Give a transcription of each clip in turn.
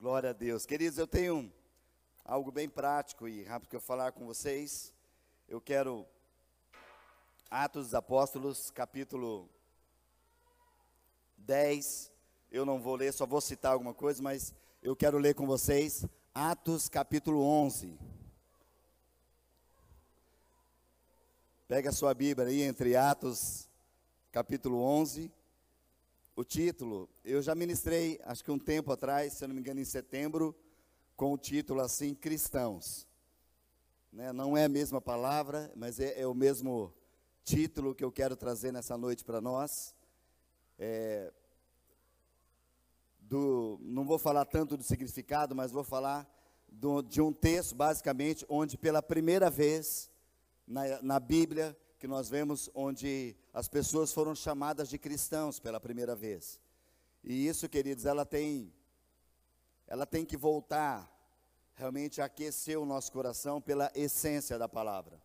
Glória a Deus. Queridos, eu tenho algo bem prático e rápido que eu falar com vocês. Eu quero Atos dos Apóstolos, capítulo 10. Eu não vou ler, só vou citar alguma coisa, mas eu quero ler com vocês Atos capítulo 11. Pega a sua Bíblia aí entre Atos capítulo 11 o título, eu já ministrei, acho que um tempo atrás, se eu não me engano, em setembro, com o título assim, Cristãos. Né? Não é a mesma palavra, mas é, é, o mesmo título que eu quero trazer nessa noite para nós. É, do, não vou falar tanto do significado, mas vou falar do, de um texto, basicamente, onde pela primeira vez na, na Bíblia que nós vemos onde as pessoas foram chamadas de cristãos pela primeira vez. E isso, queridos, ela tem ela tem que voltar realmente a aquecer o nosso coração pela essência da palavra.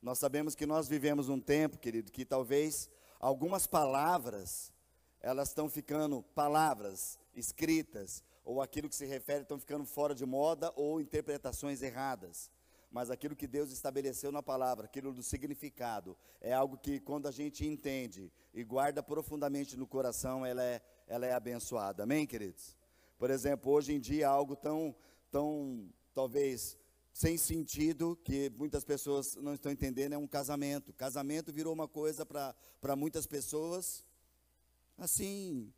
Nós sabemos que nós vivemos um tempo, querido, que talvez algumas palavras elas estão ficando palavras escritas ou aquilo que se refere estão ficando fora de moda ou interpretações erradas mas aquilo que Deus estabeleceu na palavra, aquilo do significado, é algo que quando a gente entende e guarda profundamente no coração, ela é, ela é abençoada. Amém, queridos? Por exemplo, hoje em dia, algo tão, tão talvez sem sentido, que muitas pessoas não estão entendendo, é um casamento. Casamento virou uma coisa para muitas pessoas, assim,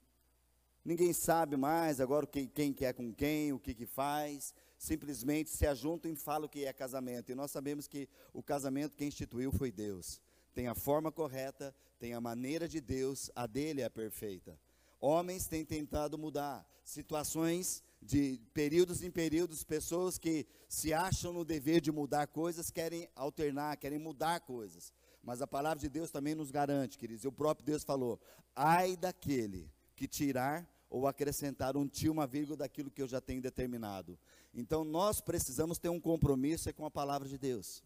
ninguém sabe mais agora quem, quem quer com quem, o que, que faz simplesmente se ajuntam e falam que é casamento. E nós sabemos que o casamento quem instituiu foi Deus. Tem a forma correta, tem a maneira de Deus, a dele é perfeita. Homens têm tentado mudar situações de períodos em períodos, pessoas que se acham no dever de mudar coisas, querem alternar, querem mudar coisas. Mas a palavra de Deus também nos garante, queridos, e o próprio Deus falou: ai daquele que tirar ou acrescentar um tio, uma vírgula daquilo que eu já tenho determinado. Então nós precisamos ter um compromisso com a palavra de Deus.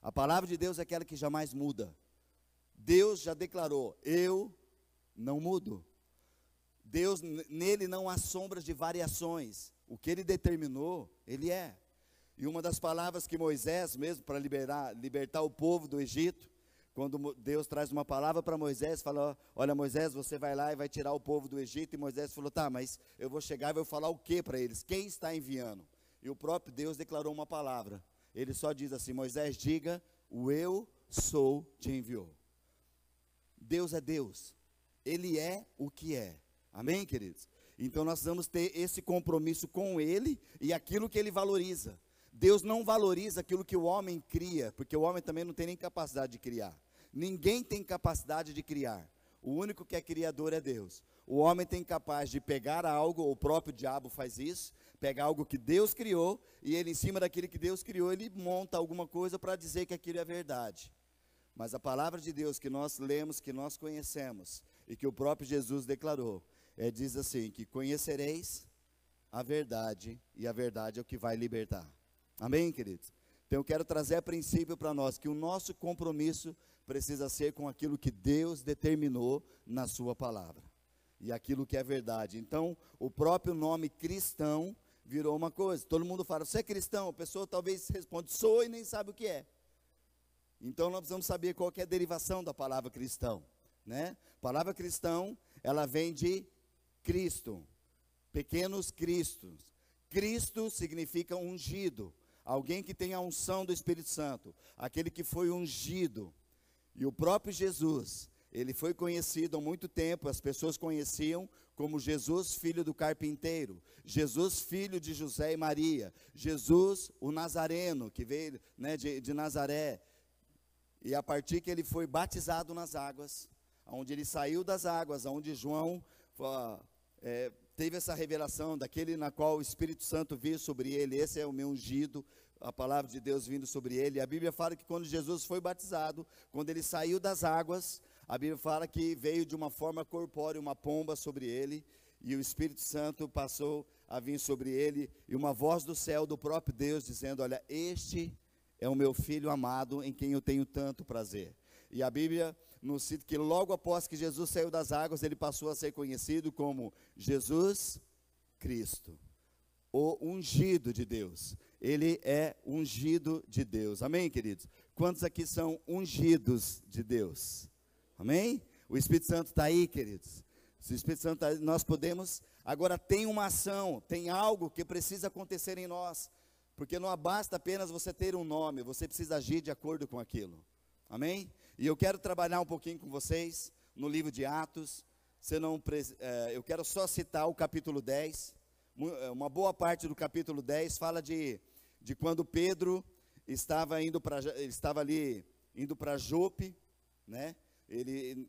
A palavra de Deus é aquela que jamais muda. Deus já declarou: eu não mudo. Deus nele não há sombras de variações. O que ele determinou, ele é. E uma das palavras que Moisés, mesmo para liberar, libertar o povo do Egito, quando Deus traz uma palavra para Moisés, fala: Olha, Moisés, você vai lá e vai tirar o povo do Egito. E Moisés falou: Tá, mas eu vou chegar e vou falar o que para eles? Quem está enviando? E o próprio Deus declarou uma palavra. Ele só diz assim: Moisés, diga: O eu sou te enviou. Deus é Deus. Ele é o que é. Amém, queridos? Então nós vamos ter esse compromisso com Ele e aquilo que Ele valoriza. Deus não valoriza aquilo que o homem cria, porque o homem também não tem nem capacidade de criar. Ninguém tem capacidade de criar. O único que é criador é Deus. O homem tem capaz de pegar algo, o próprio diabo faz isso, pegar algo que Deus criou e ele em cima daquilo que Deus criou, ele monta alguma coisa para dizer que aquilo é verdade. Mas a palavra de Deus que nós lemos, que nós conhecemos e que o próprio Jesus declarou, é diz assim que conhecereis a verdade e a verdade é o que vai libertar. Amém, queridos. Então eu quero trazer a princípio para nós que o nosso compromisso precisa ser com aquilo que Deus determinou na Sua palavra e aquilo que é verdade. Então, o próprio nome cristão virou uma coisa. Todo mundo fala, você é cristão? A pessoa talvez responde, sou e nem sabe o que é. Então, nós precisamos saber qual é a derivação da palavra cristão. Né? A palavra cristão, ela vem de Cristo, pequenos cristos. Cristo significa ungido, alguém que tem a unção do Espírito Santo, aquele que foi ungido. E o próprio Jesus, ele foi conhecido há muito tempo, as pessoas conheciam como Jesus, filho do carpinteiro, Jesus, filho de José e Maria, Jesus, o Nazareno, que veio né, de, de Nazaré. E a partir que ele foi batizado nas águas, onde ele saiu das águas, onde João é, teve essa revelação daquele na qual o Espírito Santo veio sobre ele, esse é o meu ungido, a palavra de Deus vindo sobre ele. A Bíblia fala que quando Jesus foi batizado, quando ele saiu das águas, a Bíblia fala que veio de uma forma corpórea uma pomba sobre ele, e o Espírito Santo passou a vir sobre ele, e uma voz do céu do próprio Deus dizendo: Olha, este é o meu filho amado em quem eu tenho tanto prazer. E a Bíblia nos cita que logo após que Jesus saiu das águas, ele passou a ser conhecido como Jesus Cristo. o ungido de Deus. Ele é ungido de Deus. Amém, queridos? Quantos aqui são ungidos de Deus? Amém? O Espírito Santo está aí, queridos. Se o Espírito Santo está aí, nós podemos. Agora tem uma ação, tem algo que precisa acontecer em nós. Porque não basta apenas você ter um nome, você precisa agir de acordo com aquilo. Amém? E eu quero trabalhar um pouquinho com vocês no livro de Atos. Não, é, eu quero só citar o capítulo 10. É, uma boa parte do capítulo 10 fala de, de quando Pedro estava indo para estava ali indo para Jope, né? Ele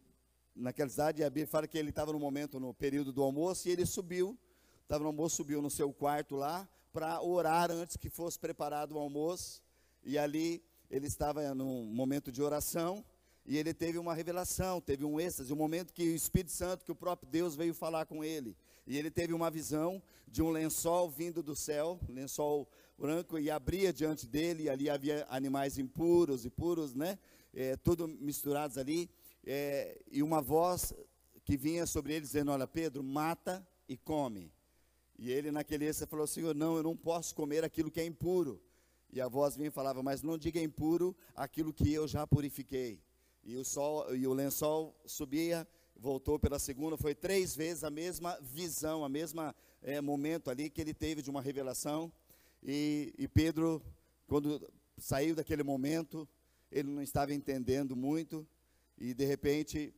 naquela cidade a Bíblia fala que ele estava no momento no período do almoço e ele subiu, estava no almoço, subiu no seu quarto lá para orar antes que fosse preparado o almoço. E ali ele estava num momento de oração e ele teve uma revelação, teve um êxtase, um momento que o Espírito Santo, que o próprio Deus veio falar com ele. E ele teve uma visão de um lençol vindo do céu, lençol branco, e abria diante dele, e ali havia animais impuros e puros, né? É, tudo misturados ali. É, e uma voz que vinha sobre ele dizendo: Olha, Pedro, mata e come. E ele, naquele êxtase, falou: Senhor, não, eu não posso comer aquilo que é impuro. E a voz vinha e falava: Mas não diga impuro aquilo que eu já purifiquei. E o sol e o lençol subia, voltou pela segunda, foi três vezes a mesma visão, a mesma é, momento ali que ele teve de uma revelação. E, e Pedro, quando saiu daquele momento, ele não estava entendendo muito, e de repente,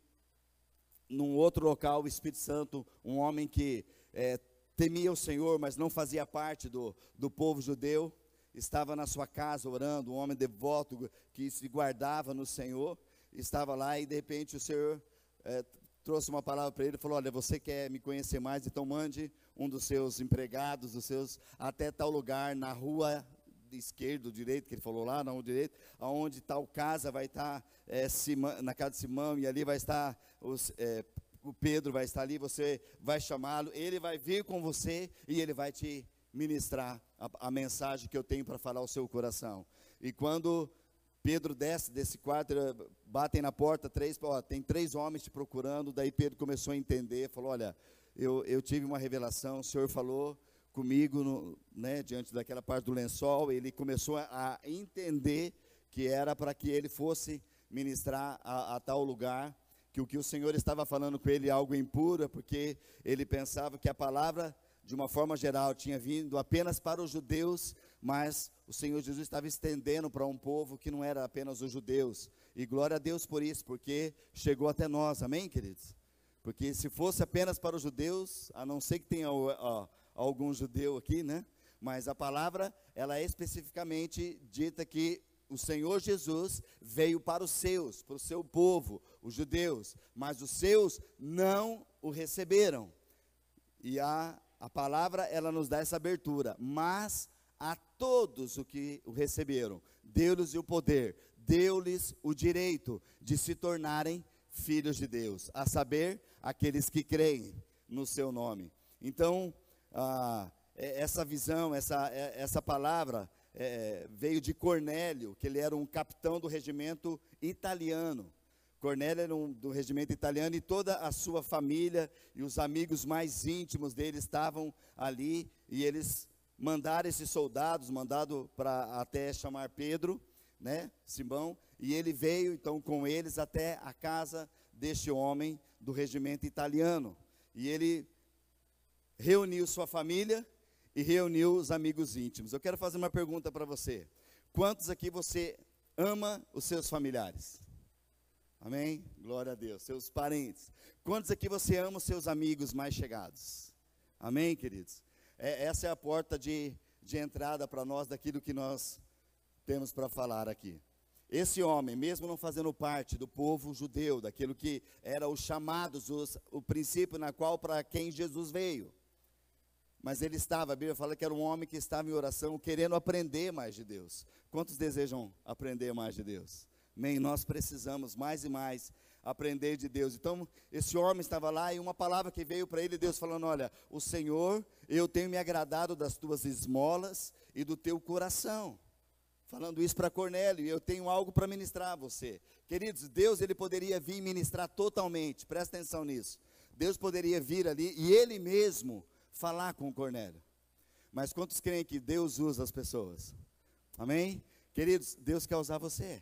num outro local, o Espírito Santo, um homem que é, temia o Senhor, mas não fazia parte do, do povo judeu, estava na sua casa orando, um homem devoto que se guardava no Senhor, estava lá e de repente o Senhor é, trouxe uma palavra para ele e falou: Olha, você quer me conhecer mais, então mande um dos seus empregados, dos seus, até tal lugar, na rua esquerda, direito, que ele falou lá, não direito, aonde tal casa vai estar, é, na casa de Simão, e ali vai estar os, é, o Pedro vai estar ali, você vai chamá-lo, ele vai vir com você e ele vai te ministrar a, a mensagem que eu tenho para falar ao seu coração. E quando Pedro desce desse quarto, batem na porta, três, ó, tem três homens te procurando, daí Pedro começou a entender, falou, olha, eu, eu tive uma revelação, o Senhor falou comigo, no, né, diante daquela parte do lençol, ele começou a, entender que era para que ele fosse ministrar a, a tal lugar, que o que o Senhor estava falando com ele é algo impuro, é porque ele pensava que a palavra, de uma forma geral, tinha vindo apenas para os judeus, mas o Senhor Jesus estava estendendo para um povo que não era apenas os judeus. E glória a Deus por isso, porque chegou até nós, amém, queridos? Porque se fosse apenas para os judeus, a não ser que tenha ó, algum judeu aqui, né? Mas a palavra, ela é especificamente dita que o Senhor Jesus veio para os seus, para o seu povo, os judeus, mas os seus não o receberam. E a, a palavra, ela nos dá essa abertura. Mas a todos o que o receberam, deu-lhes o poder, deu-lhes o direito de se tornarem filhos de Deus, a saber, aqueles que creem no seu nome. Então, ah, essa visão, essa, essa palavra, é, veio de Cornélio, que ele era um capitão do regimento italiano. Cornélio era um, do regimento italiano e toda a sua família e os amigos mais íntimos dele estavam ali e eles mandaram esses soldados, mandado para até chamar Pedro, né, Simão, e ele veio então com eles até a casa deste homem do regimento italiano. E ele reuniu sua família e reuniu os amigos íntimos. Eu quero fazer uma pergunta para você. Quantos aqui você ama os seus familiares? Amém? Glória a Deus. Seus parentes. Quantos aqui você ama os seus amigos mais chegados? Amém, queridos? É, essa é a porta de, de entrada para nós daquilo que nós temos para falar aqui. Esse homem, mesmo não fazendo parte do povo judeu, daquilo que era os chamados, os, o princípio na qual para quem Jesus veio, mas ele estava, a Bíblia fala que era um homem que estava em oração, querendo aprender mais de Deus. Quantos desejam aprender mais de Deus? Amém? Nós precisamos mais e mais aprender de Deus. Então, esse homem estava lá e uma palavra que veio para ele, Deus falando: Olha, o Senhor, eu tenho me agradado das tuas esmolas e do teu coração. Falando isso para Cornélio, eu tenho algo para ministrar a você. Queridos, Deus ele poderia vir ministrar totalmente, presta atenção nisso. Deus poderia vir ali e ele mesmo falar com Cornélio. Mas quantos creem que Deus usa as pessoas? Amém? Queridos, Deus quer usar você.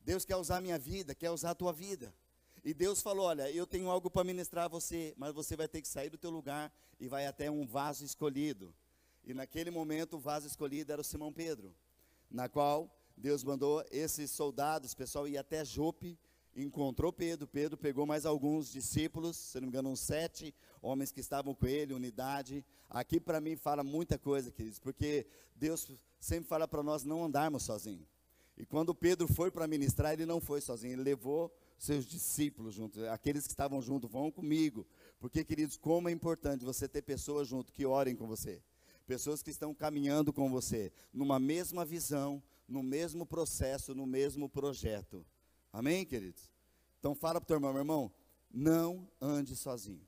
Deus quer usar a minha vida, quer usar a tua vida. E Deus falou: Olha, eu tenho algo para ministrar a você, mas você vai ter que sair do teu lugar e vai até um vaso escolhido. E naquele momento, o vaso escolhido era o Simão Pedro, na qual Deus mandou esses soldados, pessoal, ir até Jope, encontrou Pedro. Pedro pegou mais alguns discípulos, se não me engano, uns sete homens que estavam com ele, unidade. Aqui para mim fala muita coisa, queridos, porque Deus sempre fala para nós não andarmos sozinhos. E quando Pedro foi para ministrar, ele não foi sozinho, ele levou seus discípulos junto, aqueles que estavam junto, vão comigo. Porque, queridos, como é importante você ter pessoas junto que orem com você. Pessoas que estão caminhando com você, numa mesma visão, no mesmo processo, no mesmo projeto. Amém, queridos? Então fala para o teu irmão, meu irmão, não ande sozinho.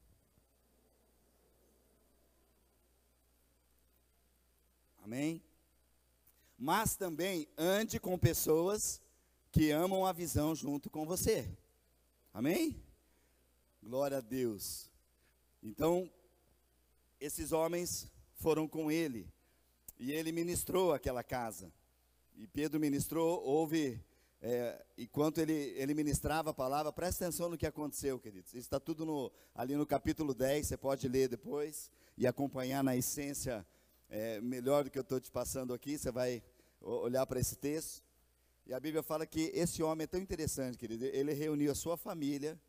Amém? Mas também ande com pessoas que amam a visão junto com você. Amém? Glória a Deus. Então, esses homens foram com ele e ele ministrou aquela casa. E Pedro ministrou, houve, é, enquanto ele, ele ministrava a palavra, presta atenção no que aconteceu, queridos. Isso está tudo no, ali no capítulo 10, você pode ler depois e acompanhar na essência é, melhor do que eu estou te passando aqui, você vai olhar para esse texto. E a Bíblia fala que esse homem é tão interessante, querido. Ele reuniu a sua família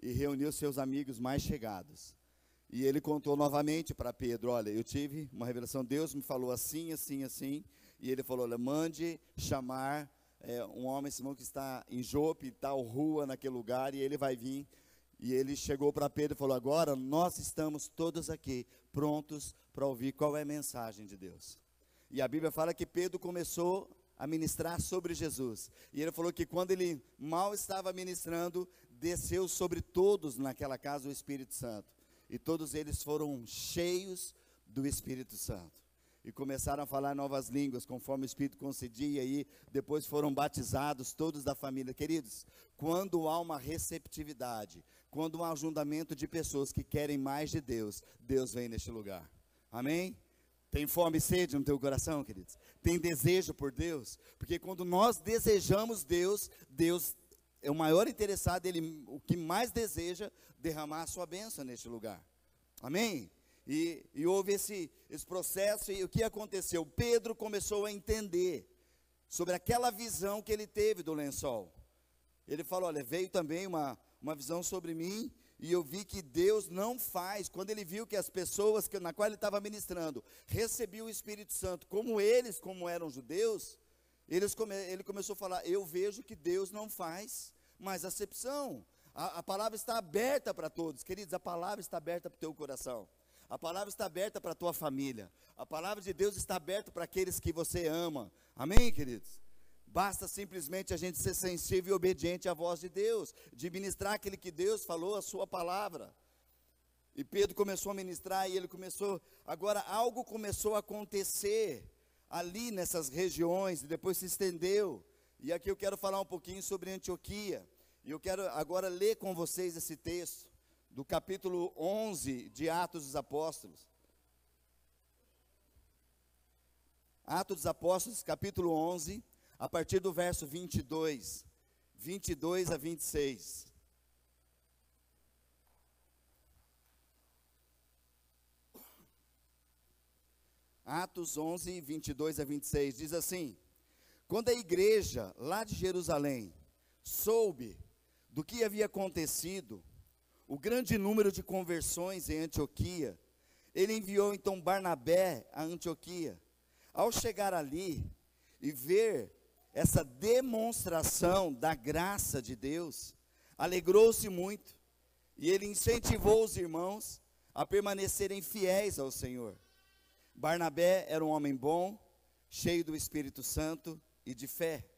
e reuniu seus amigos mais chegados. E ele contou novamente para Pedro: Olha, eu tive uma revelação, Deus me falou assim, assim, assim. E ele falou: Olha, mande chamar é, um homem, Simão, que está em Jope, tal rua, naquele lugar, e ele vai vir. E ele chegou para Pedro e falou: Agora nós estamos todos aqui prontos para ouvir qual é a mensagem de Deus. E a Bíblia fala que Pedro começou a ministrar sobre Jesus. E ele falou que quando ele mal estava ministrando, desceu sobre todos naquela casa o Espírito Santo. E todos eles foram cheios do Espírito Santo. E começaram a falar novas línguas, conforme o Espírito concedia, e depois foram batizados todos da família. Queridos, quando há uma receptividade, quando há um ajuntamento de pessoas que querem mais de Deus, Deus vem neste lugar. Amém? Tem fome e sede no teu coração, queridos? Tem desejo por Deus? Porque quando nós desejamos Deus, Deus é o maior interessado, ele o que mais deseja derramar a sua bênção neste lugar. Amém? E, e houve esse, esse processo, e o que aconteceu? Pedro começou a entender sobre aquela visão que ele teve do lençol. Ele falou: Olha, veio também uma, uma visão sobre mim, e eu vi que Deus não faz, quando ele viu que as pessoas que, na qual ele estava ministrando recebiam o Espírito Santo, como eles, como eram judeus, eles come, ele começou a falar: Eu vejo que Deus não faz mais acepção. A, a palavra está aberta para todos, queridos, a palavra está aberta para o teu coração. A palavra está aberta para a tua família. A palavra de Deus está aberta para aqueles que você ama. Amém, queridos? Basta simplesmente a gente ser sensível e obediente à voz de Deus, de ministrar aquele que Deus falou, a sua palavra. E Pedro começou a ministrar e ele começou, agora algo começou a acontecer ali nessas regiões e depois se estendeu. E aqui eu quero falar um pouquinho sobre Antioquia. E eu quero agora ler com vocês esse texto do capítulo 11 de Atos dos Apóstolos. Atos dos Apóstolos, capítulo 11, a partir do verso 22, 22 a 26. Atos 11, 22 a 26, diz assim: Quando a igreja lá de Jerusalém soube do que havia acontecido, o grande número de conversões em Antioquia, ele enviou então Barnabé a Antioquia. Ao chegar ali e ver essa demonstração da graça de Deus, alegrou-se muito e ele incentivou os irmãos a permanecerem fiéis ao Senhor. Barnabé era um homem bom, cheio do Espírito Santo e de fé,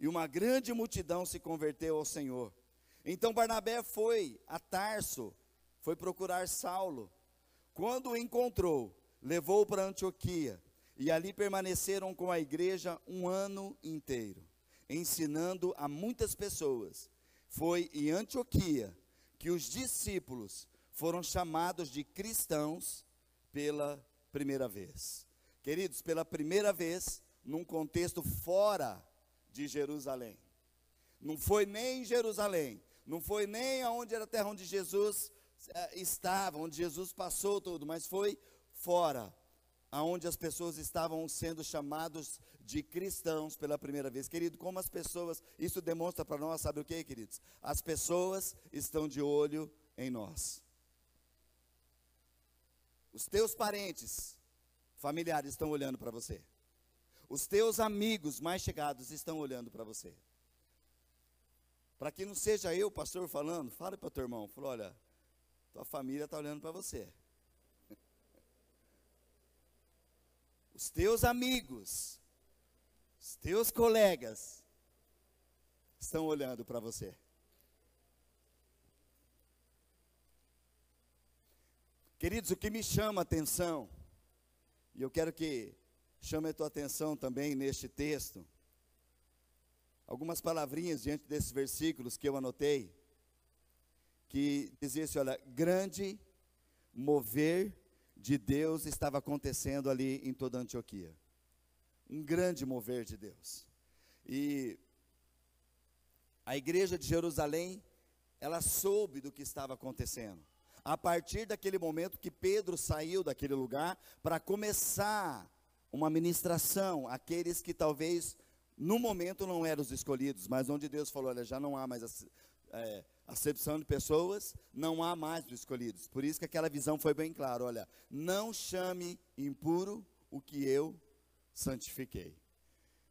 e uma grande multidão se converteu ao Senhor. Então Barnabé foi a Tarso, foi procurar Saulo. Quando o encontrou, levou para Antioquia e ali permaneceram com a igreja um ano inteiro, ensinando a muitas pessoas. Foi em Antioquia que os discípulos foram chamados de cristãos pela primeira vez. Queridos, pela primeira vez, num contexto fora de Jerusalém. Não foi nem em Jerusalém, não foi nem aonde era a terra onde Jesus eh, estava, onde Jesus passou tudo, mas foi fora, aonde as pessoas estavam sendo chamados de cristãos pela primeira vez. Querido, como as pessoas, isso demonstra para nós, sabe o que, queridos? As pessoas estão de olho em nós. Os teus parentes, familiares estão olhando para você. Os teus amigos mais chegados estão olhando para você. Para que não seja eu, pastor, falando, fale para o teu irmão, falou, olha, tua família está olhando para você. Os teus amigos, os teus colegas estão olhando para você. Queridos, o que me chama a atenção, e eu quero que chame a tua atenção também neste texto, algumas palavrinhas diante desses versículos que eu anotei, que dizia assim: olha, grande mover de Deus estava acontecendo ali em toda Antioquia. Um grande mover de Deus. E a igreja de Jerusalém, ela soube do que estava acontecendo a partir daquele momento que Pedro saiu daquele lugar para começar uma ministração àqueles que talvez no momento não eram os escolhidos, mas onde Deus falou: olha, já não há mais é, acepção de pessoas, não há mais os escolhidos. Por isso que aquela visão foi bem clara: olha, não chame impuro o que eu santifiquei.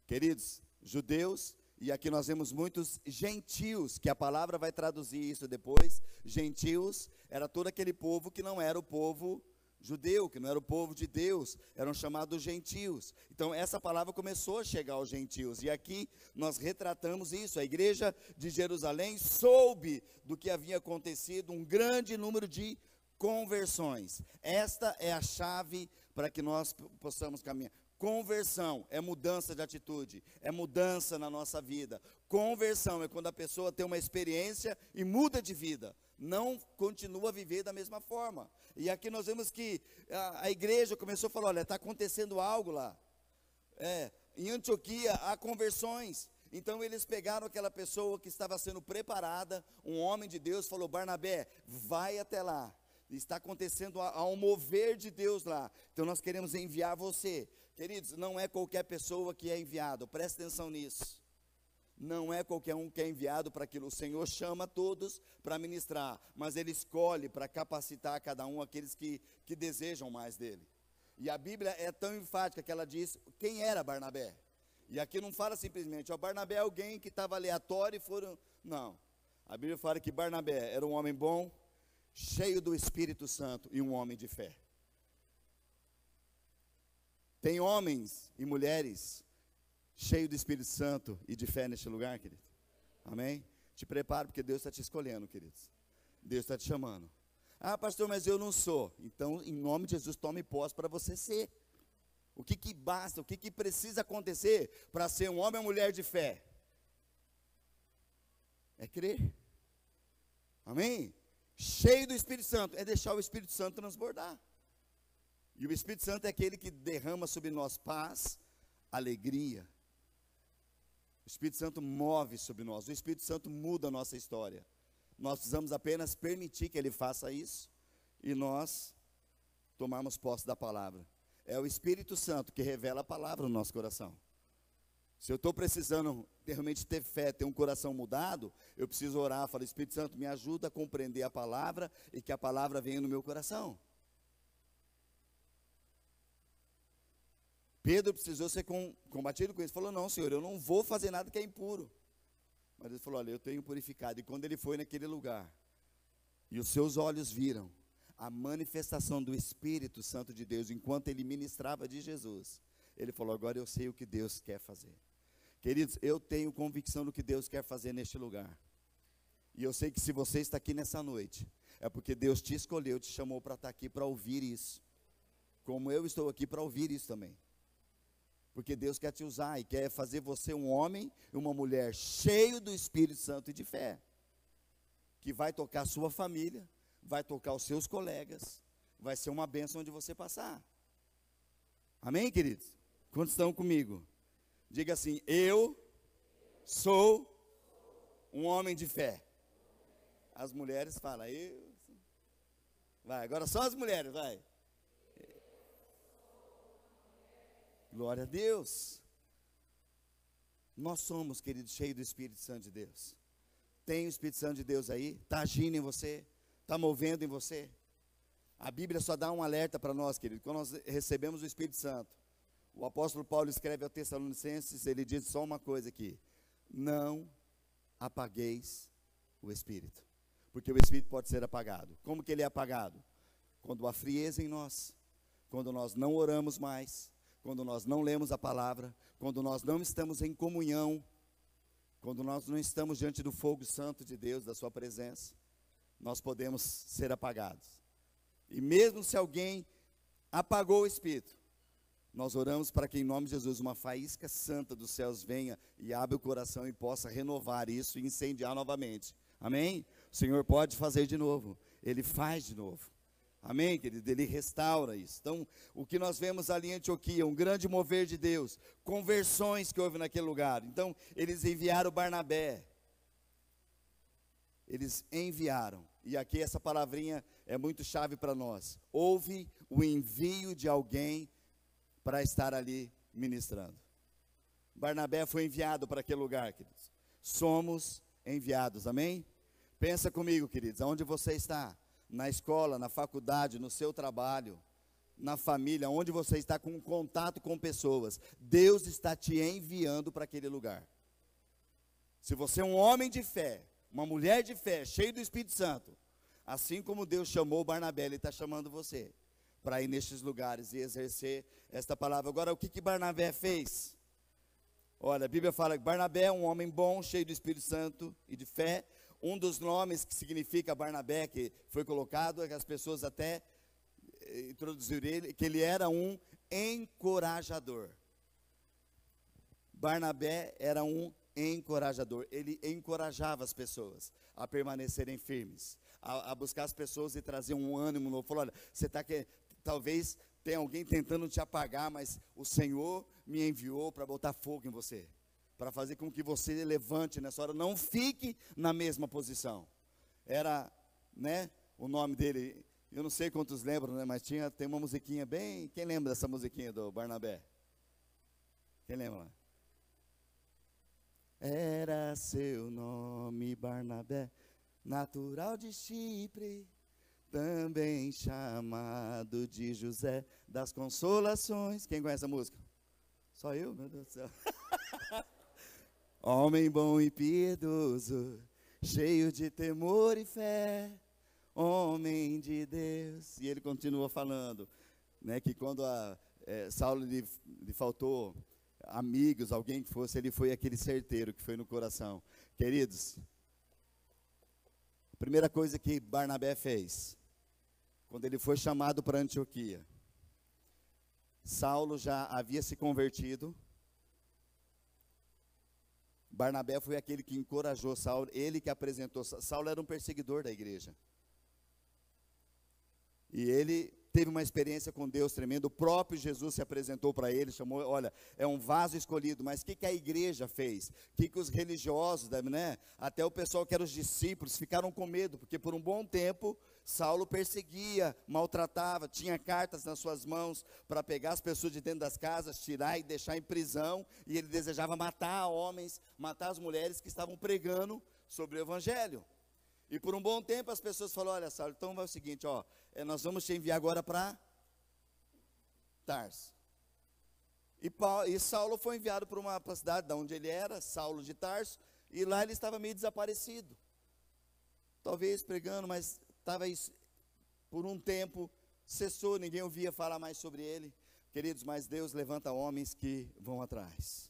Queridos, judeus e aqui nós vemos muitos gentios, que a palavra vai traduzir isso depois. Gentios era todo aquele povo que não era o povo judeu, que não era o povo de Deus, eram chamados gentios. Então essa palavra começou a chegar aos gentios, e aqui nós retratamos isso. A igreja de Jerusalém soube do que havia acontecido, um grande número de conversões. Esta é a chave para que nós possamos caminhar. Conversão é mudança de atitude, é mudança na nossa vida. Conversão é quando a pessoa tem uma experiência e muda de vida, não continua a viver da mesma forma. E aqui nós vemos que a, a igreja começou a falar: olha, está acontecendo algo lá. É, em Antioquia há conversões. Então eles pegaram aquela pessoa que estava sendo preparada, um homem de Deus, falou: Barnabé, vai até lá. Está acontecendo há um mover de Deus lá. Então nós queremos enviar você. Queridos, não é qualquer pessoa que é enviado, presta atenção nisso. Não é qualquer um que é enviado para aquilo. O Senhor chama todos para ministrar, mas Ele escolhe para capacitar cada um aqueles que, que desejam mais dele. E a Bíblia é tão enfática que ela diz quem era Barnabé. E aqui não fala simplesmente, ó, Barnabé é alguém que estava aleatório e foram. Não. A Bíblia fala que Barnabé era um homem bom, cheio do Espírito Santo e um homem de fé. Tem homens e mulheres cheios do Espírito Santo e de fé neste lugar, querido. Amém? Te prepare, porque Deus está te escolhendo, queridos. Deus está te chamando. Ah, pastor, mas eu não sou. Então, em nome de Jesus, tome posse para você ser. O que, que basta, o que, que precisa acontecer para ser um homem ou mulher de fé? É crer. Amém? Cheio do Espírito Santo. É deixar o Espírito Santo transbordar. E o Espírito Santo é aquele que derrama sobre nós paz, alegria. O Espírito Santo move sobre nós, o Espírito Santo muda a nossa história. Nós precisamos apenas permitir que ele faça isso e nós tomarmos posse da palavra. É o Espírito Santo que revela a palavra no nosso coração. Se eu estou precisando realmente ter fé, ter um coração mudado, eu preciso orar, falar, Espírito Santo, me ajuda a compreender a palavra e que a palavra venha no meu coração. Pedro precisou ser com, combatido com isso. Falou: Não, Senhor, eu não vou fazer nada que é impuro. Mas ele falou: Olha, eu tenho purificado. E quando ele foi naquele lugar, e os seus olhos viram a manifestação do Espírito Santo de Deus enquanto ele ministrava de Jesus, ele falou: Agora eu sei o que Deus quer fazer. Queridos, eu tenho convicção do que Deus quer fazer neste lugar. E eu sei que se você está aqui nessa noite, é porque Deus te escolheu, te chamou para estar aqui para ouvir isso. Como eu estou aqui para ouvir isso também. Porque Deus quer te usar e quer fazer você um homem e uma mulher cheio do Espírito Santo e de fé. Que vai tocar a sua família, vai tocar os seus colegas, vai ser uma bênção onde você passar. Amém, queridos? Quantos estão comigo? Diga assim: Eu sou um homem de fé. As mulheres falam, eu. Vai, agora só as mulheres, vai. Glória a Deus. Nós somos, queridos, cheios do Espírito Santo de Deus. Tem o Espírito Santo de Deus aí? Está agindo em você? Está movendo em você? A Bíblia só dá um alerta para nós, querido, quando nós recebemos o Espírito Santo. O apóstolo Paulo escreve ao Tessalonicenses, ele diz só uma coisa aqui: não apagueis o Espírito, porque o Espírito pode ser apagado. Como que ele é apagado? Quando há frieza em nós, quando nós não oramos mais, quando nós não lemos a palavra, quando nós não estamos em comunhão, quando nós não estamos diante do fogo santo de Deus, da Sua presença, nós podemos ser apagados. E mesmo se alguém apagou o Espírito, nós oramos para que, em nome de Jesus, uma faísca santa dos céus venha e abra o coração e possa renovar isso e incendiar novamente. Amém? O Senhor pode fazer de novo, Ele faz de novo. Amém, querido? Ele restaura isso. Então, o que nós vemos ali em Antioquia, um grande mover de Deus, conversões que houve naquele lugar. Então, eles enviaram Barnabé. Eles enviaram. E aqui essa palavrinha é muito chave para nós. Houve o envio de alguém para estar ali ministrando. Barnabé foi enviado para aquele lugar, queridos. Somos enviados, amém? Pensa comigo, queridos, aonde você está? Na escola, na faculdade, no seu trabalho, na família, onde você está com contato com pessoas. Deus está te enviando para aquele lugar. Se você é um homem de fé, uma mulher de fé, cheio do Espírito Santo, assim como Deus chamou Barnabé, Ele está chamando você para ir nestes lugares e exercer esta palavra. Agora, o que, que Barnabé fez? Olha, a Bíblia fala que Barnabé é um homem bom, cheio do Espírito Santo e de fé. Um dos nomes que significa Barnabé, que foi colocado, é que as pessoas até eh, introduziram ele, que ele era um encorajador. Barnabé era um encorajador. Ele encorajava as pessoas a permanecerem firmes, a, a buscar as pessoas e trazer um ânimo novo. Falou: olha, você está que talvez tenha alguém tentando te apagar, mas o Senhor me enviou para botar fogo em você, para fazer com que você levante nessa hora, não fique na mesma posição. Era, né, o nome dele, eu não sei quantos lembram, né, mas tinha, tem uma musiquinha bem, quem lembra dessa musiquinha do Barnabé? Quem lembra? Era seu nome Barnabé, natural de Chipre, também chamado de José das Consolações. Quem conhece a música? Só eu, meu Deus do céu. Homem bom e piedoso, cheio de temor e fé, homem de Deus. E ele continua falando, né, que quando a, é, Saulo lhe, lhe faltou amigos, alguém que fosse, ele foi aquele certeiro que foi no coração. Queridos, a primeira coisa que Barnabé fez, quando ele foi chamado para Antioquia, Saulo já havia se convertido. Barnabé foi aquele que encorajou Saulo, ele que apresentou. Saulo era um perseguidor da igreja. E ele teve uma experiência com Deus tremenda. O próprio Jesus se apresentou para ele, chamou, olha, é um vaso escolhido. Mas o que, que a igreja fez? O que, que os religiosos, né? Até o pessoal que eram os discípulos ficaram com medo, porque por um bom tempo Saulo perseguia, maltratava, tinha cartas nas suas mãos para pegar as pessoas de dentro das casas, tirar e deixar em prisão, e ele desejava matar homens, matar as mulheres que estavam pregando sobre o evangelho. E por um bom tempo as pessoas falaram: Olha, Saulo, então é o seguinte, ó, é, nós vamos te enviar agora para Tarso. E, Paulo, e, Saulo foi enviado para uma pra cidade de onde ele era, Saulo de Tarso, e lá ele estava meio desaparecido. Talvez pregando, mas estava por um tempo, cessou, ninguém ouvia falar mais sobre ele. Queridos, mas Deus levanta homens que vão atrás.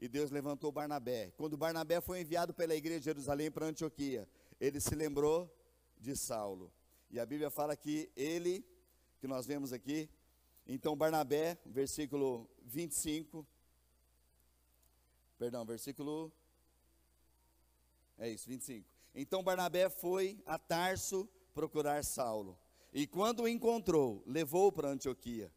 E Deus levantou Barnabé. Quando Barnabé foi enviado pela igreja de Jerusalém para Antioquia, ele se lembrou de Saulo. E a Bíblia fala que ele, que nós vemos aqui, então Barnabé, versículo 25, perdão, versículo, é isso, 25. Então Barnabé foi a Tarso procurar Saulo, e quando o encontrou, levou para Antioquia.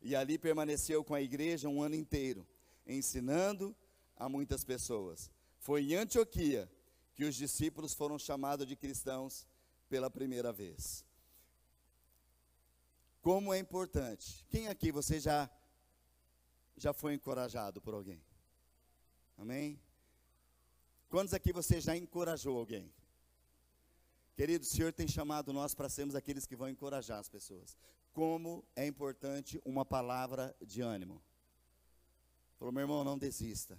E ali permaneceu com a igreja um ano inteiro, ensinando a muitas pessoas. Foi em Antioquia que os discípulos foram chamados de cristãos pela primeira vez. Como é importante. Quem aqui você já já foi encorajado por alguém? Amém? Quantos aqui você já encorajou alguém? Querido, o Senhor tem chamado nós para sermos aqueles que vão encorajar as pessoas. Como é importante uma palavra de ânimo. Falou, meu irmão, não desista.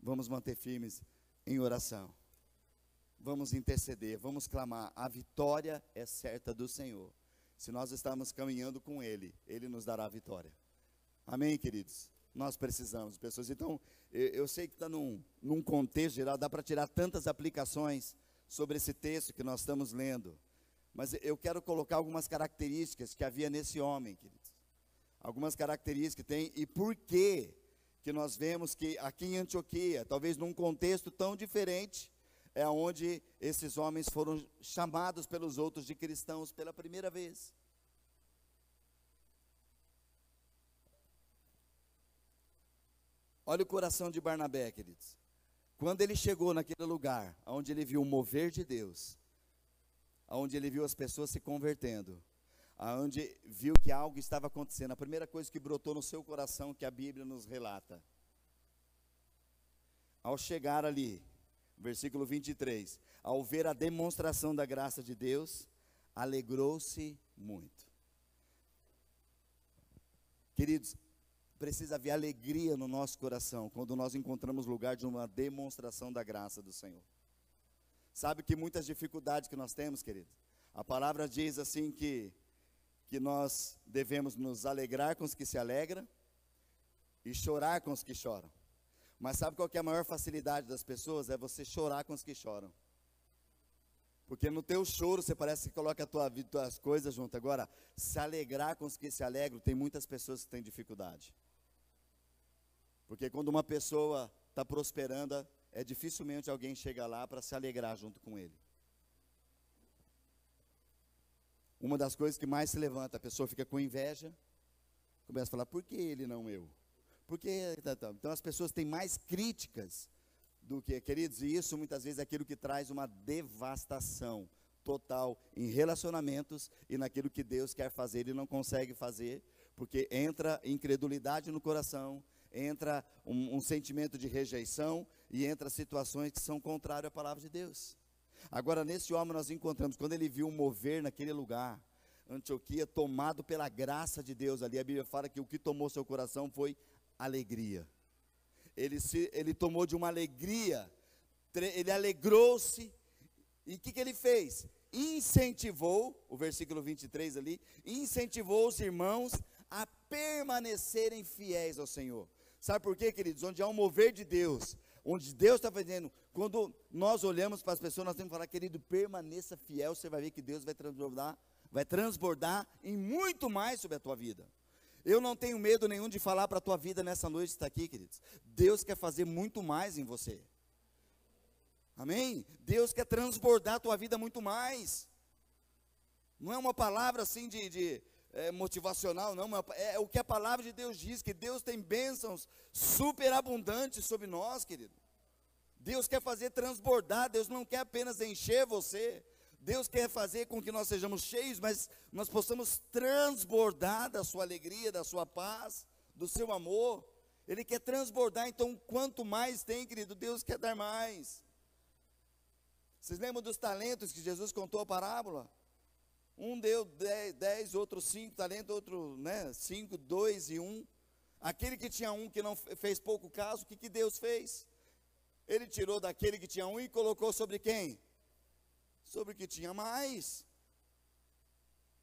Vamos manter firmes em oração. Vamos interceder, vamos clamar. A vitória é certa do Senhor. Se nós estamos caminhando com Ele, Ele nos dará a vitória. Amém, queridos? Nós precisamos, pessoas. Então, eu, sei que está num, num contexto geral, dá para tirar tantas aplicações sobre esse texto que nós estamos lendo. Mas eu quero colocar algumas características que havia nesse homem, queridos. Algumas características que tem e por que que nós vemos que aqui em Antioquia, talvez num contexto tão diferente, é onde esses homens foram chamados pelos outros de cristãos pela primeira vez. Olha o coração de Barnabé, queridos. Quando ele chegou naquele lugar, onde ele viu o mover de Deus, onde ele viu as pessoas se convertendo, onde viu que algo estava acontecendo, a primeira coisa que brotou no seu coração que a Bíblia nos relata. Ao chegar ali, versículo 23, ao ver a demonstração da graça de Deus, alegrou-se muito. Queridos, precisa haver alegria no nosso coração quando nós encontramos lugar de uma demonstração da graça do Senhor. Sabe que muitas dificuldades que nós temos, queridos, a palavra diz assim que que nós devemos nos alegrar com os que se alegram e chorar com os que choram. Mas sabe qual é a maior facilidade das pessoas? É você chorar com os que choram. Porque no teu choro você parece que coloca a tua vida, tuas coisas junto. Agora, se alegrar com os que se alegram, tem muitas pessoas que têm dificuldade. Porque quando uma pessoa está prosperando, é dificilmente alguém chega lá para se alegrar junto com ele. Uma das coisas que mais se levanta, a pessoa fica com inveja, começa a falar, por que ele não eu? Por que, tá. Então as pessoas têm mais críticas do que, queridos, e isso muitas vezes é aquilo que traz uma devastação total em relacionamentos e naquilo que Deus quer fazer, ele não consegue fazer, porque entra incredulidade no coração, entra um, um sentimento de rejeição e entra situações que são contrárias à palavra de Deus. Agora, nesse homem nós encontramos, quando ele viu mover naquele lugar, Antioquia, tomado pela graça de Deus ali, a Bíblia fala que o que tomou seu coração foi alegria. Ele, se, ele tomou de uma alegria, ele alegrou-se, e o que, que ele fez? Incentivou, o versículo 23 ali, incentivou os irmãos a permanecerem fiéis ao Senhor. Sabe por quê, queridos? Onde há um mover de Deus, onde Deus está fazendo, quando nós olhamos para as pessoas, nós temos que falar, querido, permaneça fiel, você vai ver que Deus vai transbordar, vai transbordar em muito mais sobre a tua vida. Eu não tenho medo nenhum de falar para a tua vida nessa noite está aqui, queridos. Deus quer fazer muito mais em você. Amém? Deus quer transbordar a tua vida muito mais. Não é uma palavra assim de, de é, motivacional, não, é, é o que a palavra de Deus diz, que Deus tem bênçãos superabundantes sobre nós, querido. Deus quer fazer transbordar, Deus não quer apenas encher você, Deus quer fazer com que nós sejamos cheios, mas nós possamos transbordar da sua alegria, da sua paz, do seu amor. Ele quer transbordar, então quanto mais tem, querido, Deus quer dar mais. Vocês lembram dos talentos que Jesus contou a parábola? Um deu dez, dez outro cinco talentos, outro né, cinco, dois e um. Aquele que tinha um que não fez pouco caso, o que, que Deus fez? Ele tirou daquele que tinha um e colocou sobre quem? Sobre o que tinha mais.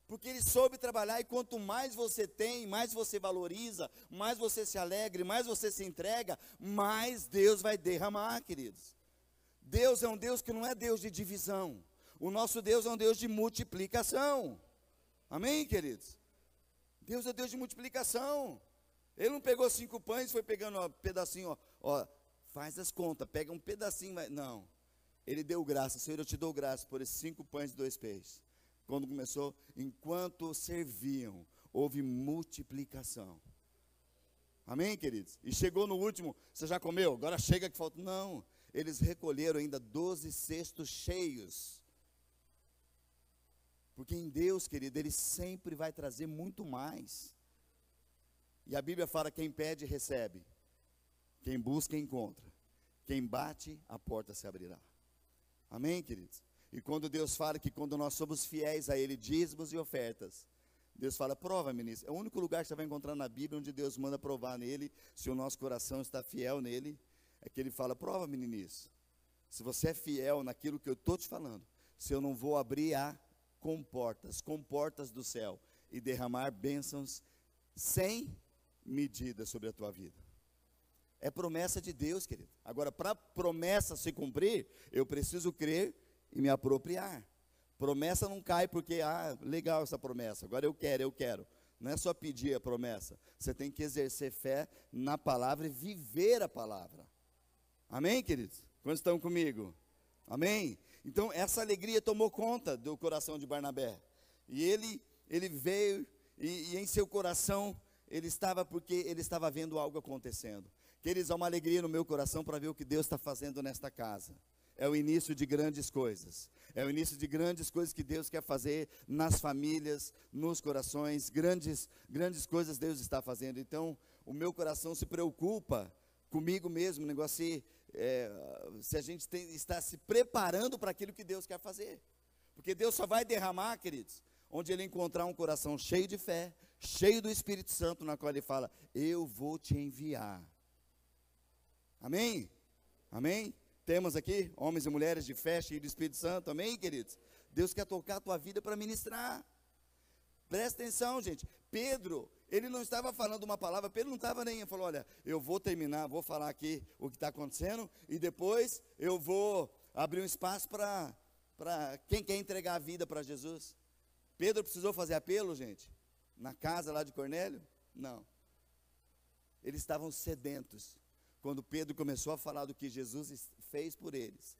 Porque ele soube trabalhar, e quanto mais você tem, mais você valoriza, mais você se alegre, mais você se entrega, mais Deus vai derramar, queridos. Deus é um Deus que não é Deus de divisão. O nosso Deus é um Deus de multiplicação. Amém, queridos? Deus é Deus de multiplicação. Ele não pegou cinco pães e foi pegando um pedacinho, ó, ó, faz as contas, pega um pedacinho, não. Ele deu graça, Senhor, eu te dou graça por esses cinco pães e dois peixes. Quando começou, enquanto serviam, houve multiplicação. Amém, queridos? E chegou no último, você já comeu? Agora chega que falta. Não, eles recolheram ainda 12 cestos cheios. Porque em Deus, querido, Ele sempre vai trazer muito mais. E a Bíblia fala: quem pede, recebe. Quem busca, encontra. Quem bate, a porta se abrirá. Amém, queridos? E quando Deus fala que quando nós somos fiéis a Ele, dízimos e ofertas, Deus fala, prova, ministro. É o único lugar que você vai encontrar na Bíblia onde Deus manda provar nele, se o nosso coração está fiel nele, é que ele fala, prova, ministro. Se você é fiel naquilo que eu estou te falando, se eu não vou abrir a comportas, comportas do céu e derramar bênçãos sem medida sobre a tua vida. É promessa de Deus, querido. Agora, para promessa se cumprir, eu preciso crer e me apropriar. Promessa não cai porque, ah, legal essa promessa, agora eu quero, eu quero. Não é só pedir a promessa, você tem que exercer fé na palavra e viver a palavra. Amém, queridos? Quantos estão comigo? Amém? Então, essa alegria tomou conta do coração de Barnabé. E ele, ele veio, e, e em seu coração, ele estava, porque ele estava vendo algo acontecendo. Queridos, há uma alegria no meu coração para ver o que Deus está fazendo nesta casa é o início de grandes coisas. É o início de grandes coisas que Deus quer fazer nas famílias, nos corações. Grandes, grandes coisas Deus está fazendo. Então, o meu coração se preocupa comigo mesmo, negócio se, é, se a gente tem, está se preparando para aquilo que Deus quer fazer. Porque Deus só vai derramar, queridos, onde Ele encontrar um coração cheio de fé, cheio do Espírito Santo, na qual Ele fala: Eu vou te enviar. Amém? Amém? Temos aqui homens e mulheres de fé, e do Espírito Santo, amém, queridos? Deus quer tocar a tua vida para ministrar. Presta atenção, gente. Pedro, ele não estava falando uma palavra, Pedro não estava nem, ele falou: olha, eu vou terminar, vou falar aqui o que está acontecendo, e depois eu vou abrir um espaço para quem quer entregar a vida para Jesus. Pedro precisou fazer apelo, gente, na casa lá de Cornélio? Não. Eles estavam sedentos. Quando Pedro começou a falar do que Jesus fez por eles,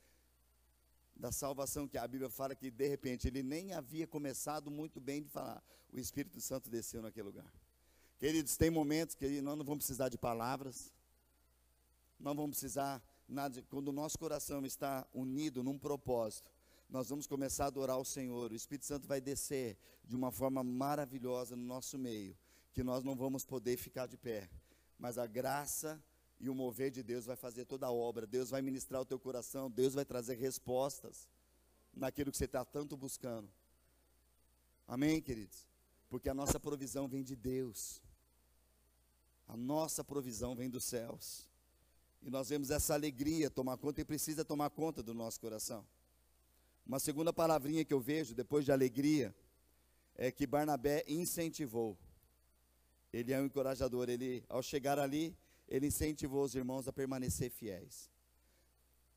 da salvação que a Bíblia fala que de repente ele nem havia começado muito bem de falar, o Espírito Santo desceu naquele lugar. Queridos, tem momentos que nós não vamos precisar de palavras, não vamos precisar nada, quando o nosso coração está unido num propósito, nós vamos começar a adorar o Senhor, o Espírito Santo vai descer de uma forma maravilhosa no nosso meio, que nós não vamos poder ficar de pé, mas a graça e o mover de Deus vai fazer toda a obra. Deus vai ministrar o teu coração. Deus vai trazer respostas naquilo que você está tanto buscando. Amém, queridos? Porque a nossa provisão vem de Deus. A nossa provisão vem dos céus. E nós vemos essa alegria tomar conta e precisa tomar conta do nosso coração. Uma segunda palavrinha que eu vejo depois de alegria é que Barnabé incentivou. Ele é um encorajador. Ele, ao chegar ali, ele incentivou os irmãos a permanecer fiéis.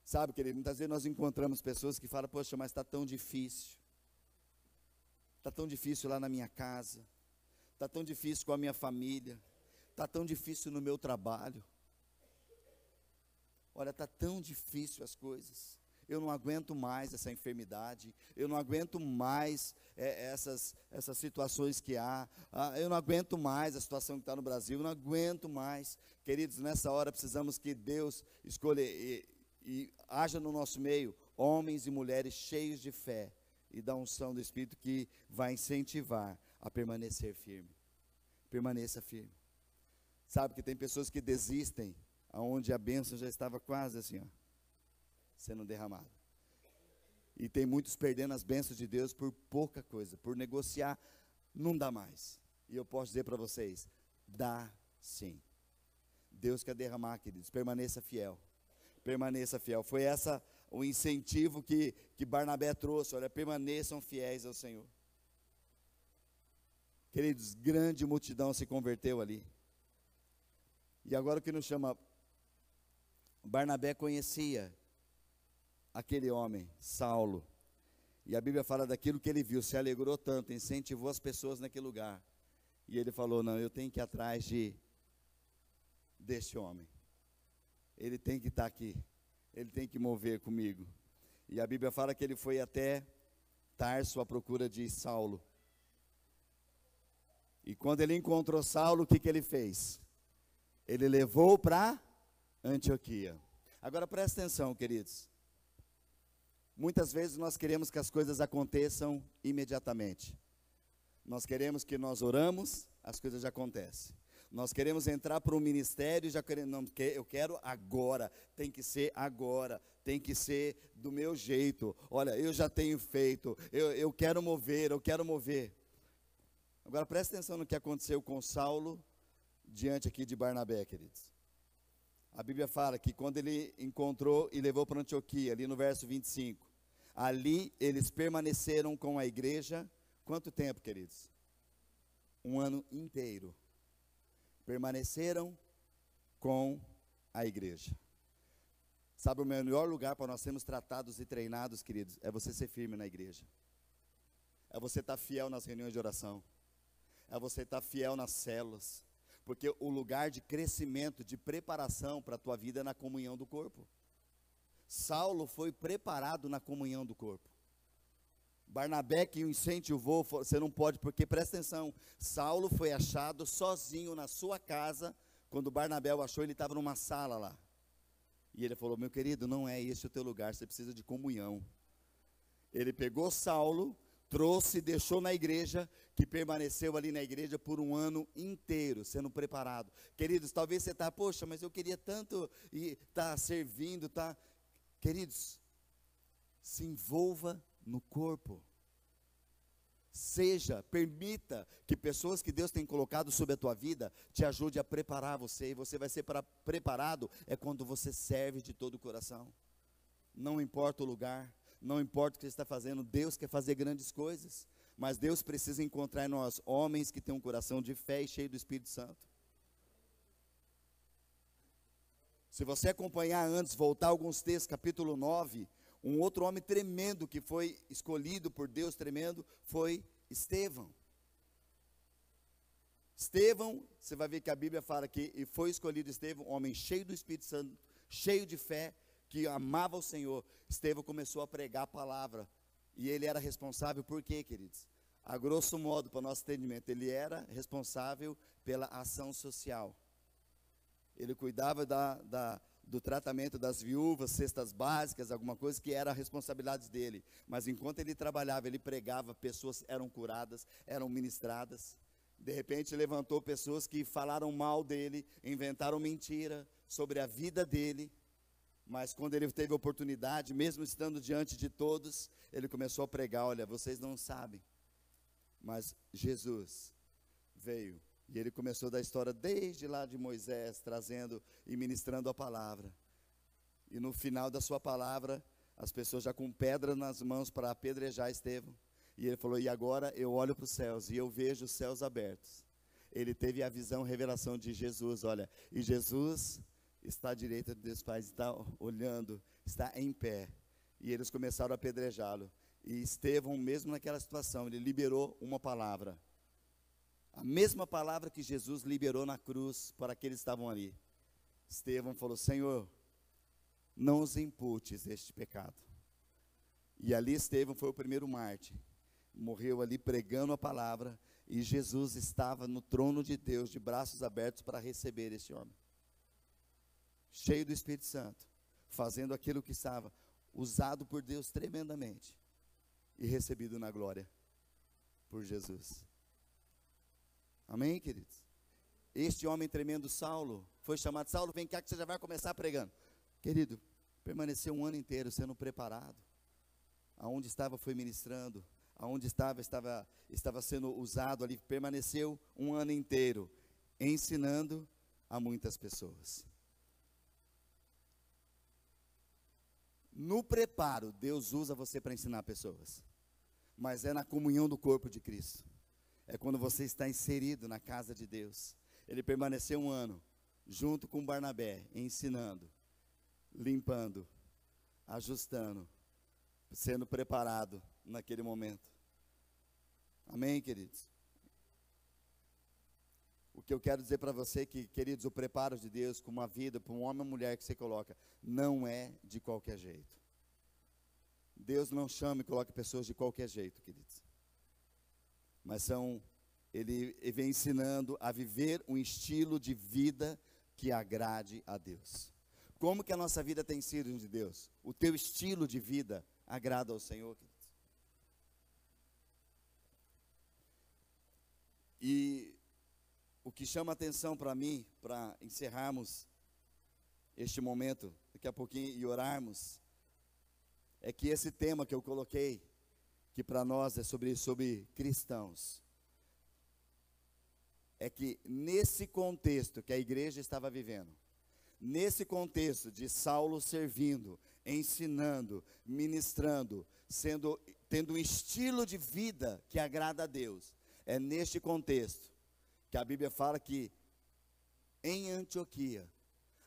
Sabe, querido, muitas vezes nós encontramos pessoas que falam, poxa, mas está tão difícil. Está tão difícil lá na minha casa. Está tão difícil com a minha família. Está tão difícil no meu trabalho. Olha, está tão difícil as coisas eu não aguento mais essa enfermidade, eu não aguento mais é, essas, essas situações que há, ah, eu não aguento mais a situação que está no Brasil, eu não aguento mais. Queridos, nessa hora precisamos que Deus escolha e, e haja no nosso meio homens e mulheres cheios de fé e da unção do Espírito que vai incentivar a permanecer firme. Permaneça firme. Sabe que tem pessoas que desistem aonde a bênção já estava quase assim, ó sendo derramado. E tem muitos perdendo as bênçãos de Deus por pouca coisa, por negociar, não dá mais. E eu posso dizer para vocês: dá sim. Deus quer derramar, queridos, permaneça fiel. Permaneça fiel. Foi essa o incentivo que, que Barnabé trouxe. Olha, permaneçam fiéis ao Senhor. Queridos, grande multidão se converteu ali. E agora o que nos chama, Barnabé conhecia aquele homem, Saulo. E a Bíblia fala daquilo que ele viu, se alegrou tanto, incentivou as pessoas naquele lugar. E ele falou: Não, eu tenho que ir atrás de deste homem. Ele tem que estar aqui. Ele tem que mover comigo. E a Bíblia fala que ele foi até Tarso à procura de Saulo. E quando ele encontrou Saulo, o que, que ele fez? Ele levou para Antioquia. Agora presta atenção, queridos. Muitas vezes nós queremos que as coisas aconteçam imediatamente. Nós queremos que nós oramos, as coisas já acontecem. Nós queremos entrar para um ministério, já queremos, não, eu quero agora, tem que ser agora, tem que ser do meu jeito. Olha, eu já tenho feito, eu, eu quero mover, eu quero mover. Agora preste atenção no que aconteceu com Saulo diante aqui de Barnabé, queridos. A Bíblia fala que quando ele encontrou e levou para Antioquia, ali no verso 25, ali eles permaneceram com a igreja, quanto tempo, queridos? Um ano inteiro permaneceram com a igreja. Sabe, o melhor lugar para nós sermos tratados e treinados, queridos, é você ser firme na igreja. É você estar fiel nas reuniões de oração. É você estar fiel nas células. Porque o lugar de crescimento, de preparação para a tua vida é na comunhão do corpo. Saulo foi preparado na comunhão do corpo. Barnabé que o incentivou, você não pode, porque presta atenção, Saulo foi achado sozinho na sua casa, quando Barnabé o achou, ele estava numa sala lá. E ele falou: Meu querido, não é este o teu lugar, você precisa de comunhão. Ele pegou Saulo, trouxe, deixou na igreja, que permaneceu ali na igreja por um ano inteiro, sendo preparado. Queridos, talvez você está, poxa, mas eu queria tanto estar tá servindo, tá? Queridos, se envolva no corpo. Seja, permita que pessoas que Deus tem colocado sobre a tua vida te ajude a preparar você. E você vai ser para, preparado é quando você serve de todo o coração. Não importa o lugar, não importa o que você está fazendo, Deus quer fazer grandes coisas. Mas Deus precisa encontrar em nós homens que têm um coração de fé e cheio do Espírito Santo. Se você acompanhar antes, voltar alguns textos, capítulo 9, um outro homem tremendo que foi escolhido por Deus tremendo foi Estevão. Estevão, você vai ver que a Bíblia fala que e foi escolhido Estevão, homem cheio do Espírito Santo, cheio de fé, que amava o Senhor. Estevão começou a pregar a palavra. E ele era responsável por quê, queridos? A grosso modo, para o nosso entendimento, ele era responsável pela ação social. Ele cuidava da, da, do tratamento das viúvas, cestas básicas, alguma coisa que era a responsabilidade dele. Mas enquanto ele trabalhava, ele pregava, pessoas eram curadas, eram ministradas. De repente levantou pessoas que falaram mal dele, inventaram mentira sobre a vida dele. Mas quando ele teve oportunidade, mesmo estando diante de todos, ele começou a pregar: olha, vocês não sabem, mas Jesus veio e ele começou da história desde lá de Moisés, trazendo e ministrando a palavra. E no final da sua palavra, as pessoas já com pedra nas mãos para apedrejar Estevão. E ele falou: E agora eu olho para os céus e eu vejo os céus abertos. Ele teve a visão, revelação de Jesus. Olha, e Jesus está à direita de Deus Pai, está olhando, está em pé. E eles começaram a apedrejá-lo. E Estevão, mesmo naquela situação, ele liberou uma palavra. A mesma palavra que Jesus liberou na cruz para aqueles que estavam ali. Estevão falou: Senhor, não os imputes este pecado. E ali Estevão foi o primeiro mártir. Morreu ali pregando a palavra. E Jesus estava no trono de Deus, de braços abertos para receber este homem. Cheio do Espírito Santo, fazendo aquilo que estava usado por Deus tremendamente e recebido na glória por Jesus. Amém, queridos? Este homem tremendo, Saulo, foi chamado, Saulo, vem cá que você já vai começar pregando. Querido, permaneceu um ano inteiro sendo preparado. Aonde estava foi ministrando, aonde estava estava estava sendo usado ali, permaneceu um ano inteiro ensinando a muitas pessoas. No preparo, Deus usa você para ensinar pessoas, mas é na comunhão do corpo de Cristo é quando você está inserido na casa de Deus. Ele permaneceu um ano junto com Barnabé, ensinando, limpando, ajustando, sendo preparado naquele momento. Amém, queridos? O que eu quero dizer para você é que, queridos, o preparo de Deus com uma vida, para um homem ou mulher que você coloca, não é de qualquer jeito. Deus não chama e coloca pessoas de qualquer jeito, queridos mas são ele, vem ensinando a viver um estilo de vida que agrade a Deus. Como que a nossa vida tem sido de Deus? O teu estilo de vida agrada ao Senhor? E o que chama atenção para mim, para encerrarmos este momento, daqui a pouquinho, e orarmos, é que esse tema que eu coloquei, que para nós é sobre, sobre cristãos, é que nesse contexto que a igreja estava vivendo, nesse contexto de Saulo servindo, ensinando, ministrando, sendo tendo um estilo de vida que agrada a Deus, é neste contexto que a Bíblia fala que em Antioquia,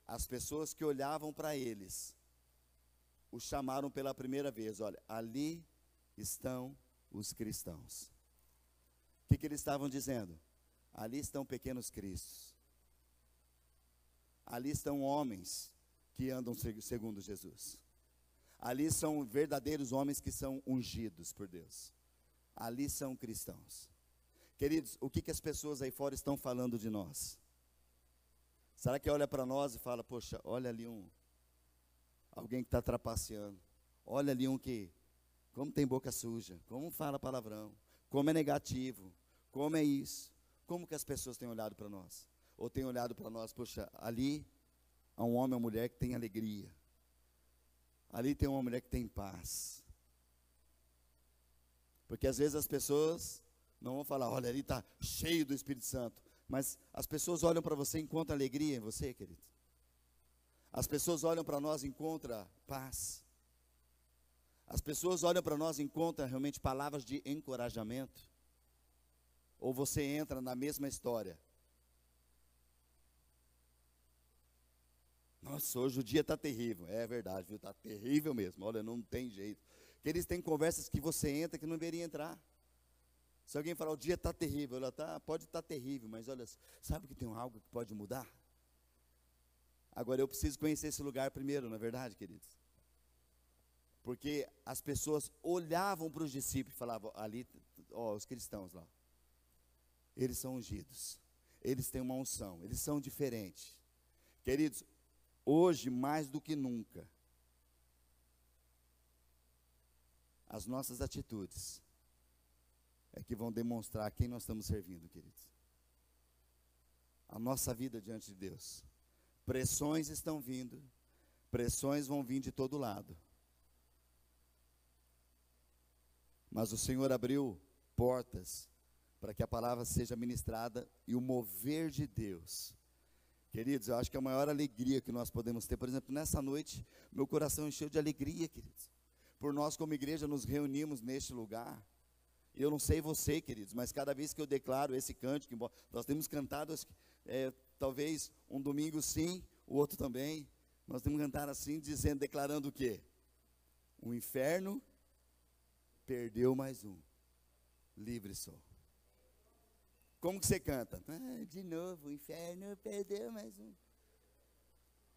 as pessoas que olhavam para eles o chamaram pela primeira vez: olha, ali estão os cristãos. O que, que eles estavam dizendo? Ali estão pequenos cristos. Ali estão homens que andam segundo Jesus. Ali são verdadeiros homens que são ungidos por Deus. Ali são cristãos. Queridos, o que, que as pessoas aí fora estão falando de nós? Será que olha para nós e fala, poxa, olha ali um, alguém que está trapaceando. Olha ali um que, como tem boca suja, como fala palavrão, como é negativo, como é isso. Como que as pessoas têm olhado para nós? Ou têm olhado para nós, poxa, ali há um homem ou mulher que tem alegria. Ali tem uma mulher que tem paz. Porque às vezes as pessoas não vão falar, olha, ali está cheio do Espírito Santo. Mas as pessoas olham para você e encontram alegria em você, querido. As pessoas olham para nós e encontram paz. As pessoas olham para nós e encontram realmente palavras de encorajamento ou você entra na mesma história. Nossa, hoje o dia está terrível. É verdade, viu? Está terrível mesmo. Olha, não tem jeito. Que eles têm conversas que você entra que não deveria entrar. Se alguém falar, o dia está terrível, ela tá, pode estar tá terrível, mas olha, sabe que tem algo que pode mudar? Agora eu preciso conhecer esse lugar primeiro, não é verdade, queridos? Porque as pessoas olhavam para os discípulos e falavam, ali, ó, os cristãos lá eles são ungidos. Eles têm uma unção, eles são diferentes. Queridos, hoje mais do que nunca, as nossas atitudes é que vão demonstrar quem nós estamos servindo, queridos. A nossa vida diante de Deus. Pressões estão vindo, pressões vão vir de todo lado. Mas o Senhor abriu portas para que a palavra seja ministrada e o mover de Deus. Queridos, eu acho que a maior alegria que nós podemos ter, por exemplo, nessa noite, meu coração encheu de alegria, queridos. Por nós, como igreja, nos reunimos neste lugar. Eu não sei você, queridos, mas cada vez que eu declaro esse cântico, nós temos cantado, é, talvez um domingo sim, o outro também. Nós temos cantado assim, dizendo, declarando o quê? O inferno perdeu mais um. Livre sou. Como que você canta? Ah, de novo, o inferno perdeu mais um.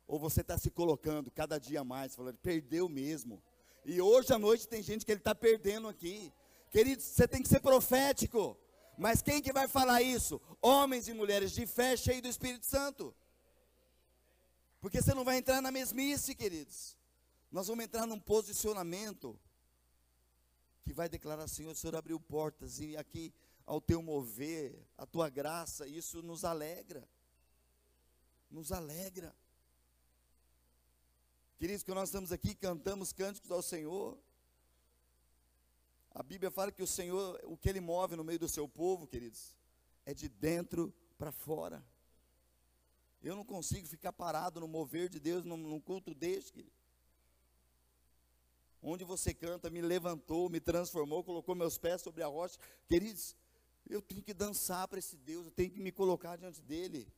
Ou você está se colocando cada dia mais, falando, perdeu mesmo. E hoje à noite tem gente que ele está perdendo aqui. Querido, você tem que ser profético. Mas quem que vai falar isso? Homens e mulheres de fé, cheio do Espírito Santo. Porque você não vai entrar na mesmice, queridos. Nós vamos entrar num posicionamento que vai declarar, Senhor, o Senhor abriu portas e aqui ao teu mover, a tua graça, isso nos alegra. Nos alegra. Queridos, que nós estamos aqui, cantamos cânticos ao Senhor. A Bíblia fala que o Senhor, o que Ele move no meio do seu povo, queridos, é de dentro para fora. Eu não consigo ficar parado no mover de Deus num, num culto deste, querido. Onde você canta, me levantou, me transformou, colocou meus pés sobre a rocha. Queridos, eu tenho que dançar para esse Deus, eu tenho que me colocar diante dele.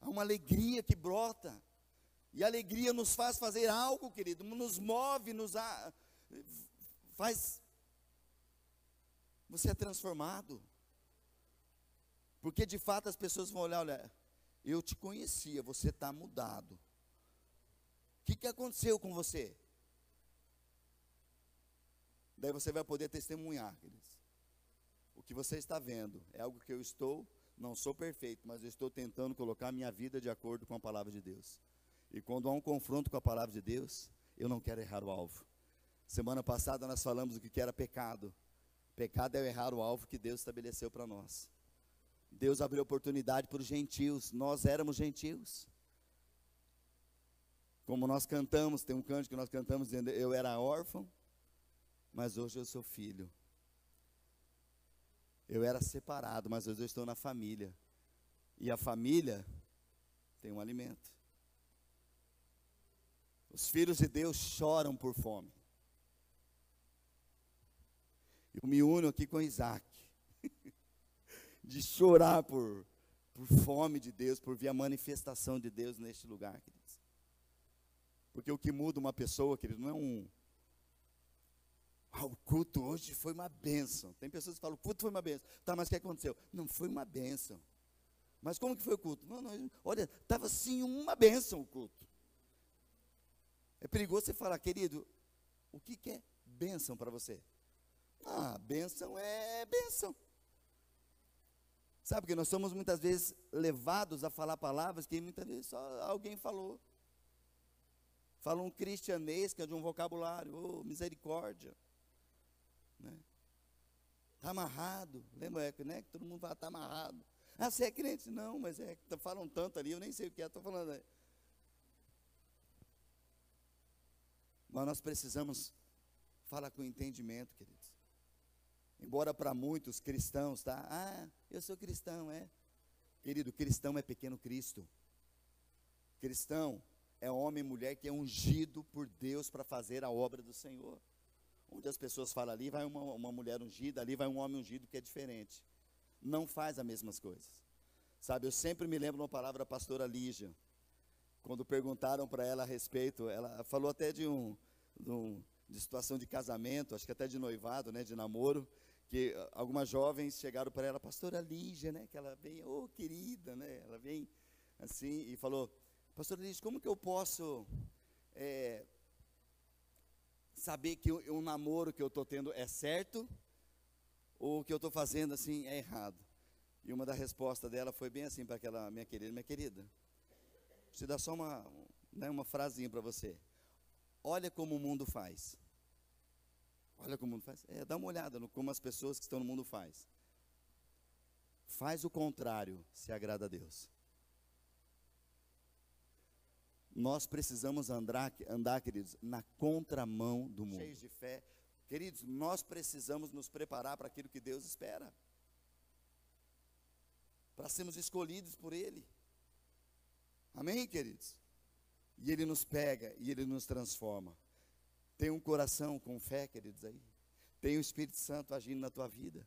Há uma alegria que brota. E a alegria nos faz fazer algo, querido, nos move, nos a, faz. Você é transformado. Porque de fato as pessoas vão olhar, olha, eu te conhecia, você está mudado. O que, que aconteceu com você? Daí você vai poder testemunhar, queridos. O que você está vendo é algo que eu estou, não sou perfeito, mas eu estou tentando colocar minha vida de acordo com a palavra de Deus. E quando há um confronto com a palavra de Deus, eu não quero errar o alvo. Semana passada nós falamos do que era pecado. Pecado é errar o alvo que Deus estabeleceu para nós. Deus abriu oportunidade para os gentios, nós éramos gentios. Como nós cantamos, tem um canto que nós cantamos dizendo: Eu era órfão, mas hoje eu sou filho. Eu era separado, mas hoje eu estou na família. E a família tem um alimento. Os filhos de Deus choram por fome. Eu me uno aqui com Isaac, de chorar por, por fome de Deus, por ver a manifestação de Deus neste lugar, queridos. Porque o que muda uma pessoa, querido, não é um. Ah, o culto hoje foi uma bênção. Tem pessoas que falam, o culto foi uma bênção. Tá, mas o que aconteceu? Não, foi uma bênção. Mas como que foi o culto? Não, não, olha, estava sim uma bênção o culto. É perigoso você falar, querido, o que, que é bênção para você? Ah, bênção é bênção. Sabe que nós somos muitas vezes levados a falar palavras que muitas vezes só alguém falou. Fala um cristianês que é de um vocabulário, oh, misericórdia. Né? Está amarrado. Lembra né, que todo mundo fala, está amarrado. Ah, você é crente? Não, mas é, falam tanto ali, eu nem sei o que é, estou falando. Né? Mas nós precisamos falar com entendimento, queridos. Embora para muitos cristãos, tá? Ah, eu sou cristão, é. Querido, cristão é pequeno Cristo. Cristão é homem e mulher que é ungido por Deus para fazer a obra do Senhor. Onde as pessoas falam ali, vai uma, uma mulher ungida, ali vai um homem ungido que é diferente. Não faz as mesmas coisas. Sabe, eu sempre me lembro uma palavra da pastora Lígia. Quando perguntaram para ela a respeito, ela falou até de um, de um de situação de casamento, acho que até de noivado, né, de namoro, que algumas jovens chegaram para ela, pastora Lígia, né, que ela vem, oh querida, né, ela vem assim e falou, pastora Lígia, como que eu posso é, saber que o, o namoro que eu estou tendo é certo ou o que eu estou fazendo assim é errado? E uma da resposta dela foi bem assim para aquela minha querida, minha querida, eu dar só uma, né, uma frasinha para você. Olha como o mundo faz. Olha como o mundo faz. É, dá uma olhada no como as pessoas que estão no mundo faz. Faz o contrário, se agrada a Deus. Nós precisamos andar, andar, queridos, na contramão do mundo. Cheios de fé. Queridos, nós precisamos nos preparar para aquilo que Deus espera. Para sermos escolhidos por Ele. Amém, queridos? E Ele nos pega e Ele nos transforma. Tem um coração com fé, queridos, aí. Tem o Espírito Santo agindo na tua vida.